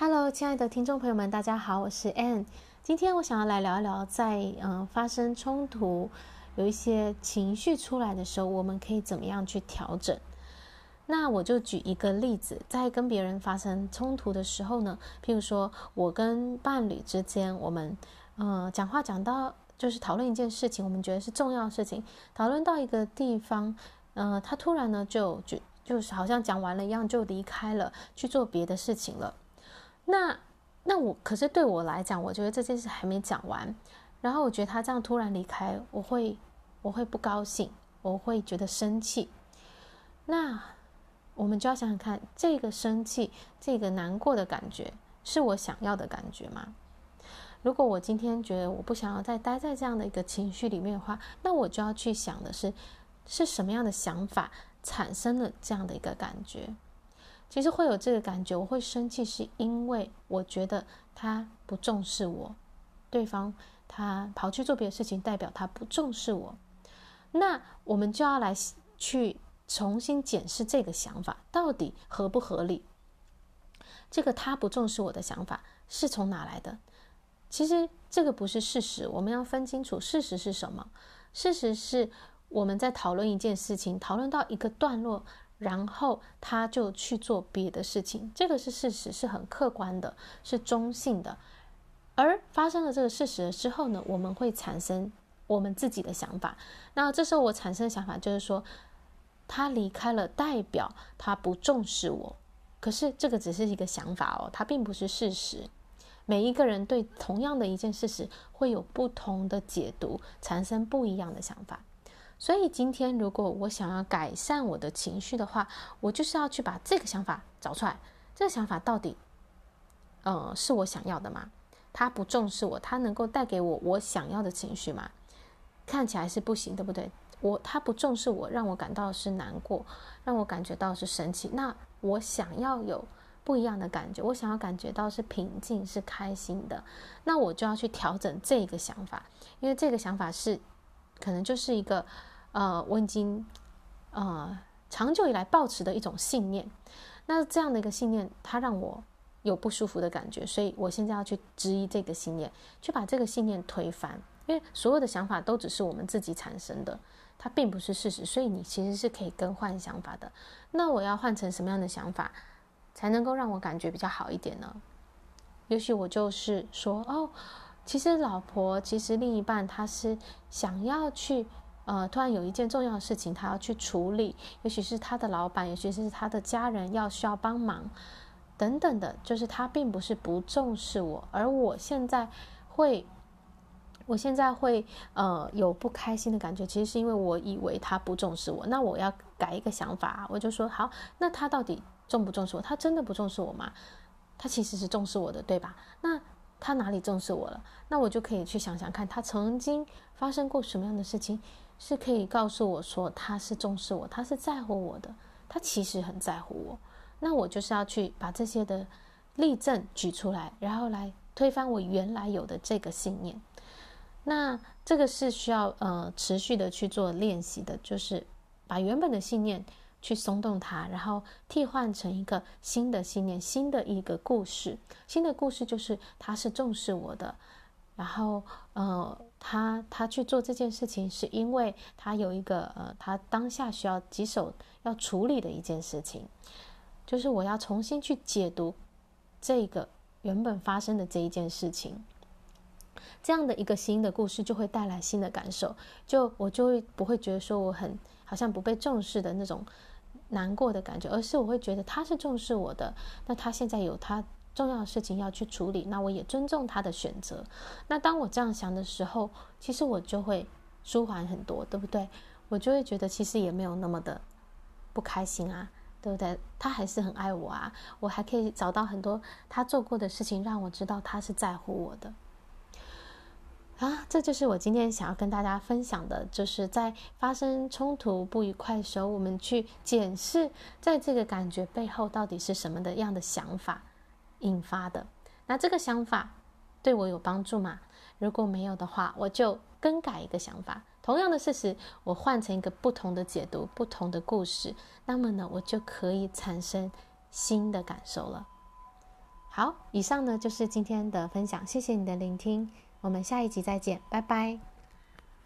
Hello，亲爱的听众朋友们，大家好，我是 Ann。今天我想要来聊一聊在，在嗯发生冲突、有一些情绪出来的时候，我们可以怎么样去调整？那我就举一个例子，在跟别人发生冲突的时候呢，譬如说我跟伴侣之间，我们嗯讲话讲到就是讨论一件事情，我们觉得是重要的事情，讨论到一个地方，嗯，他突然呢就就就是好像讲完了一样，就离开了，去做别的事情了。那，那我可是对我来讲，我觉得这件事还没讲完，然后我觉得他这样突然离开，我会，我会不高兴，我会觉得生气。那我们就要想想看，这个生气、这个难过的感觉，是我想要的感觉吗？如果我今天觉得我不想要再待在这样的一个情绪里面的话，那我就要去想的是，是什么样的想法产生了这样的一个感觉。其实会有这个感觉，我会生气，是因为我觉得他不重视我，对方他跑去做别的事情，代表他不重视我。那我们就要来去重新检视这个想法到底合不合理。这个他不重视我的想法是从哪来的？其实这个不是事实，我们要分清楚事实是什么。事实是我们在讨论一件事情，讨论到一个段落。然后他就去做别的事情，这个是事实，是很客观的，是中性的。而发生了这个事实之后呢，我们会产生我们自己的想法。那这时候我产生的想法就是说，他离开了，代表他不重视我。可是这个只是一个想法哦，它并不是事实。每一个人对同样的一件事实会有不同的解读，产生不一样的想法。所以今天，如果我想要改善我的情绪的话，我就是要去把这个想法找出来。这个想法到底，呃，是我想要的吗？他不重视我，他能够带给我我想要的情绪吗？看起来是不行，对不对？我他不重视我，让我感到是难过，让我感觉到是生气。那我想要有不一样的感觉，我想要感觉到是平静、是开心的。那我就要去调整这个想法，因为这个想法是。可能就是一个，呃，我已经，呃，长久以来抱持的一种信念。那这样的一个信念，它让我有不舒服的感觉，所以我现在要去质疑这个信念，去把这个信念推翻。因为所有的想法都只是我们自己产生的，它并不是事实，所以你其实是可以更换想法的。那我要换成什么样的想法，才能够让我感觉比较好一点呢？也许我就是说，哦。其实老婆，其实另一半他是想要去，呃，突然有一件重要的事情，他要去处理，也许是他的老板，也许是他的家人要需要帮忙，等等的，就是他并不是不重视我，而我现在会，我现在会，呃，有不开心的感觉，其实是因为我以为他不重视我，那我要改一个想法，我就说好，那他到底重不重视我？他真的不重视我吗？他其实是重视我的，对吧？那。他哪里重视我了？那我就可以去想想看，他曾经发生过什么样的事情，是可以告诉我说他是重视我，他是在乎我的，他其实很在乎我。那我就是要去把这些的例证举出来，然后来推翻我原来有的这个信念。那这个是需要呃持续的去做练习的，就是把原本的信念。去松动它，然后替换成一个新的信念，新的一个故事。新的故事就是他是重视我的，然后呃，他他去做这件事情是因为他有一个呃，他当下需要棘手要处理的一件事情，就是我要重新去解读这个原本发生的这一件事情。这样的一个新的故事就会带来新的感受，就我就会不会觉得说我很好像不被重视的那种。难过的感觉，而是我会觉得他是重视我的，那他现在有他重要的事情要去处理，那我也尊重他的选择。那当我这样想的时候，其实我就会舒缓很多，对不对？我就会觉得其实也没有那么的不开心啊，对不对？他还是很爱我啊，我还可以找到很多他做过的事情，让我知道他是在乎我的。啊，这就是我今天想要跟大家分享的，就是在发生冲突不愉快的时候，我们去检视，在这个感觉背后到底是什么的样的想法引发的。那这个想法对我有帮助吗？如果没有的话，我就更改一个想法。同样的事实，我换成一个不同的解读，不同的故事，那么呢，我就可以产生新的感受了。好，以上呢就是今天的分享，谢谢你的聆听，我们下一集再见，拜拜。